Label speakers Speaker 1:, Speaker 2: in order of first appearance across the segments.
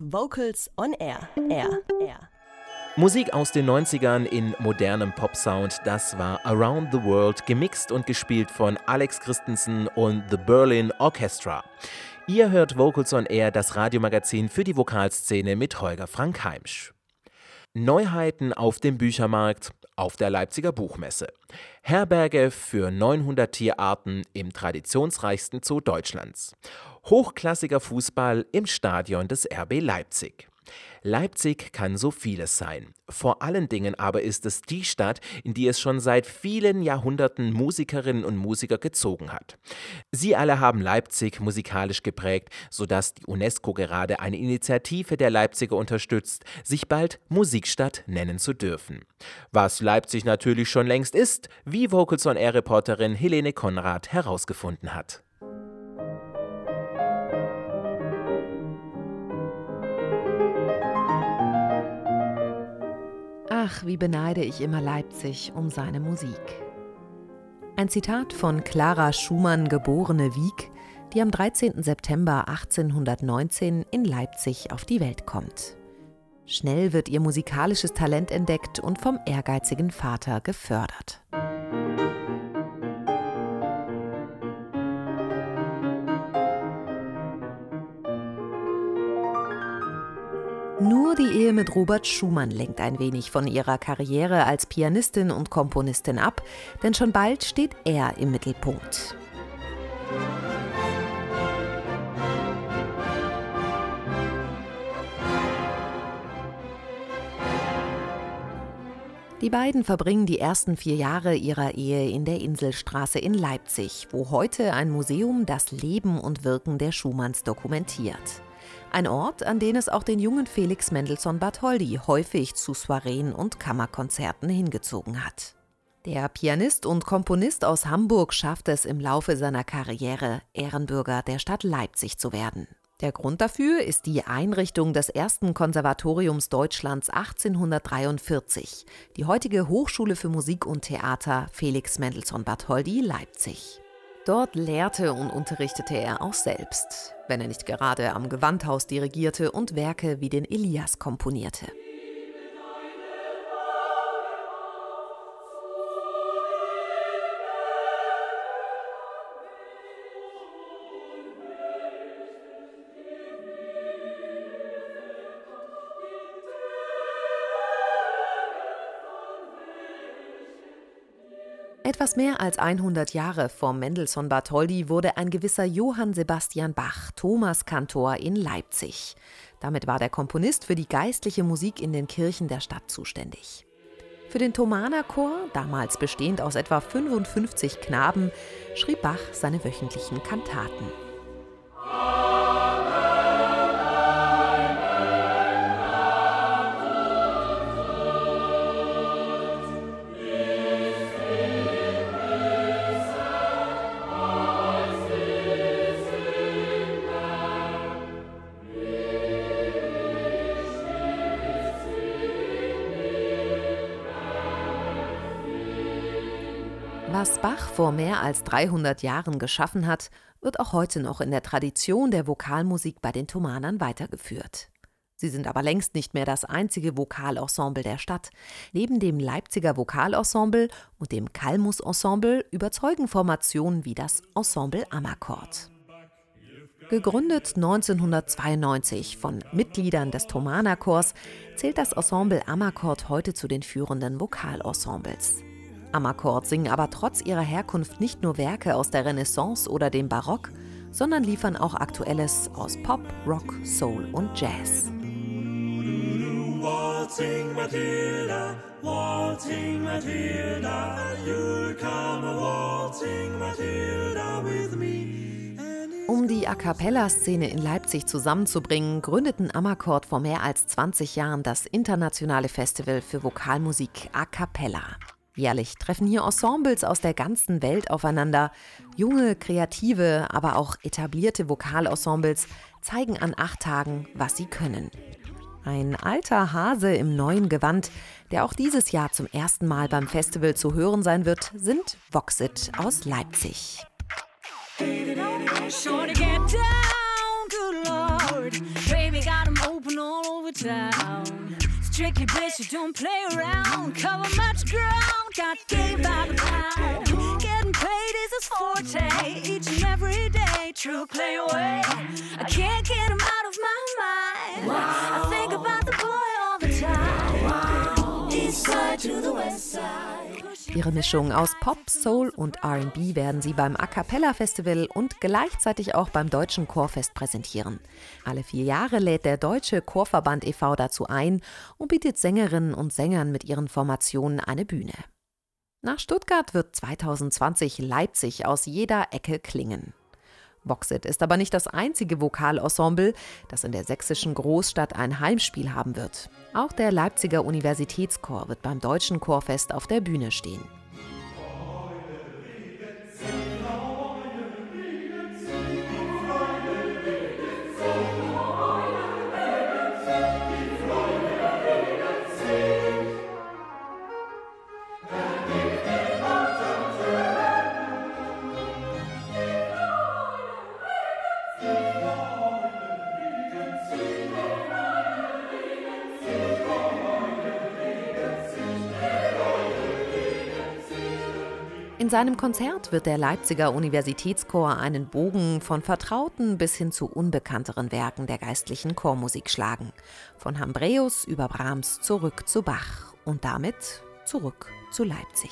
Speaker 1: Vocals on Air. Air. Air.
Speaker 2: Musik aus den 90ern in modernem Popsound, das war Around the World, gemixt und gespielt von Alex Christensen und The Berlin Orchestra. Ihr hört Vocals on Air, das Radiomagazin für die Vokalszene mit Holger Frank Heimsch. Neuheiten auf dem Büchermarkt, auf der Leipziger Buchmesse. Herberge für 900 Tierarten im traditionsreichsten Zoo Deutschlands. Hochklassiger Fußball im Stadion des RB Leipzig. Leipzig kann so vieles sein. Vor allen Dingen aber ist es die Stadt, in die es schon seit vielen Jahrhunderten Musikerinnen und Musiker gezogen hat. Sie alle haben Leipzig musikalisch geprägt, sodass die UNESCO gerade eine Initiative der Leipziger unterstützt, sich bald Musikstadt nennen zu dürfen. Was Leipzig natürlich schon längst ist, wie Vocals on Air Reporterin Helene Konrad herausgefunden hat.
Speaker 3: Ach, wie beneide ich immer Leipzig um seine Musik. Ein Zitat von Clara Schumann, geborene Wieck, die am 13. September 1819 in Leipzig auf die Welt kommt. Schnell wird ihr musikalisches Talent entdeckt und vom ehrgeizigen Vater gefördert. Die Ehe mit Robert Schumann lenkt ein wenig von ihrer Karriere als Pianistin und Komponistin ab, denn schon bald steht er im Mittelpunkt. Die beiden verbringen die ersten vier Jahre ihrer Ehe in der Inselstraße in Leipzig, wo heute ein Museum das Leben und Wirken der Schumanns dokumentiert. Ein Ort, an den es auch den jungen Felix Mendelssohn Bartholdy häufig zu Soireen und Kammerkonzerten hingezogen hat. Der Pianist und Komponist aus Hamburg schafft es im Laufe seiner Karriere, Ehrenbürger der Stadt Leipzig zu werden. Der Grund dafür ist die Einrichtung des ersten Konservatoriums Deutschlands 1843, die heutige Hochschule für Musik und Theater Felix Mendelssohn Bartholdy Leipzig. Dort lehrte und unterrichtete er auch selbst, wenn er nicht gerade am Gewandhaus dirigierte und Werke wie den Elias komponierte. Etwas mehr als 100 Jahre vor Mendelssohn Bartholdy wurde ein gewisser Johann Sebastian Bach Thomaskantor in Leipzig. Damit war der Komponist für die geistliche Musik in den Kirchen der Stadt zuständig. Für den Thomanerchor, damals bestehend aus etwa 55 Knaben, schrieb Bach seine wöchentlichen Kantaten. Was Bach vor mehr als 300 Jahren geschaffen hat, wird auch heute noch in der Tradition der Vokalmusik bei den Thomanern weitergeführt. Sie sind aber längst nicht mehr das einzige Vokalensemble der Stadt. Neben dem Leipziger Vokalensemble und dem Kalmus Ensemble überzeugen Formationen wie das Ensemble Amakord. Gegründet 1992 von Mitgliedern des Thomanerchors, zählt das Ensemble Amakord heute zu den führenden Vokalensembles. Amakord singen aber trotz ihrer Herkunft nicht nur Werke aus der Renaissance oder dem Barock, sondern liefern auch Aktuelles aus Pop, Rock, Soul und Jazz. Waltzing Matilda, waltzing Matilda, you'll come a waltzing Matilda with me. Um die A cappella-Szene in Leipzig zusammenzubringen, gründeten Amakord vor mehr als 20 Jahren das internationale Festival für Vokalmusik A cappella. Jährlich treffen hier Ensembles aus der ganzen Welt aufeinander. Junge, kreative, aber auch etablierte Vokalensembles zeigen an acht Tagen, was sie können. Ein alter Hase im neuen Gewand, der auch dieses Jahr zum ersten Mal beim Festival zu hören sein wird, sind Voxit aus Leipzig. Baby,
Speaker 4: Strictly bitch, you don't play around. Cover much ground, got game by the pound. Getting paid is his forte, each and every day. True play away. I can't get him out of my mind. I think about the boy all the time. East side to the west side.
Speaker 3: Ihre Mischung aus Pop, Soul und RB werden sie beim A Cappella Festival und gleichzeitig auch beim Deutschen Chorfest präsentieren. Alle vier Jahre lädt der Deutsche Chorverband e.V. dazu ein und bietet Sängerinnen und Sängern mit ihren Formationen eine Bühne. Nach Stuttgart wird 2020 Leipzig aus jeder Ecke klingen. Boxit ist aber nicht das einzige Vokalensemble, das in der sächsischen Großstadt ein Heimspiel haben wird. Auch der Leipziger Universitätschor wird beim Deutschen Chorfest auf der Bühne stehen. In seinem Konzert wird der Leipziger Universitätschor einen Bogen von vertrauten bis hin zu unbekannteren Werken der geistlichen Chormusik schlagen. Von Hambreus über Brahms zurück zu Bach und damit zurück zu Leipzig.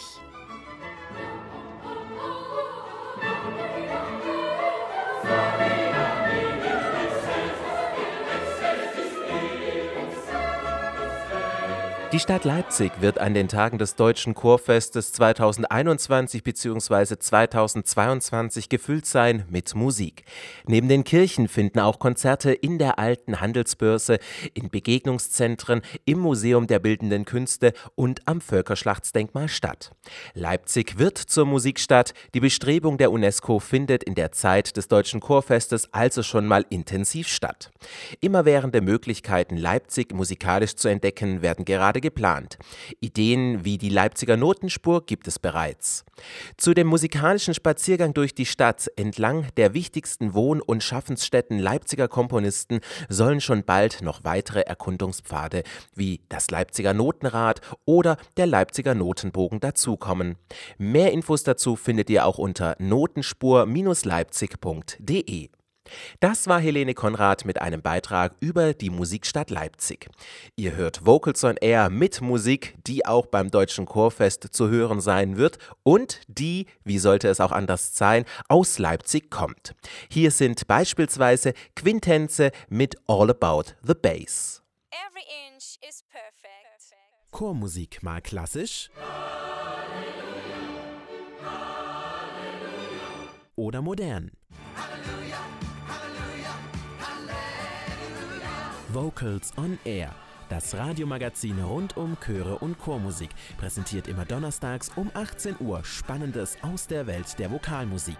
Speaker 2: Die Stadt Leipzig wird an den Tagen des Deutschen Chorfestes 2021 bzw. 2022 gefüllt sein mit Musik. Neben den Kirchen finden auch Konzerte in der alten Handelsbörse, in Begegnungszentren, im Museum der Bildenden Künste und am Völkerschlachtsdenkmal statt. Leipzig wird zur Musikstadt. Die Bestrebung der UNESCO findet in der Zeit des Deutschen Chorfestes also schon mal intensiv statt. Immerwährende Möglichkeiten, Leipzig musikalisch zu entdecken, werden gerade geplant. Ideen wie die Leipziger Notenspur gibt es bereits. Zu dem musikalischen Spaziergang durch die Stadt entlang der wichtigsten Wohn- und Schaffensstätten Leipziger Komponisten sollen schon bald noch weitere Erkundungspfade wie das Leipziger Notenrad oder der Leipziger Notenbogen dazukommen. Mehr Infos dazu findet ihr auch unter notenspur-leipzig.de. Das war Helene Konrad mit einem Beitrag über die Musikstadt Leipzig. Ihr hört Vocals on Air mit Musik, die auch beim Deutschen Chorfest zu hören sein wird und die, wie sollte es auch anders sein, aus Leipzig kommt. Hier sind beispielsweise Quintenze mit All About the Bass. Chormusik mal klassisch oder modern. Vocals on Air. Das Radiomagazin rund um Chöre und Chormusik präsentiert immer donnerstags um 18 Uhr Spannendes aus der Welt der Vokalmusik.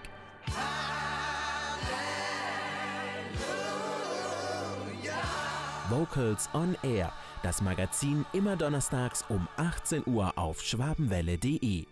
Speaker 2: Vocals on Air. Das Magazin immer donnerstags um 18 Uhr auf schwabenwelle.de.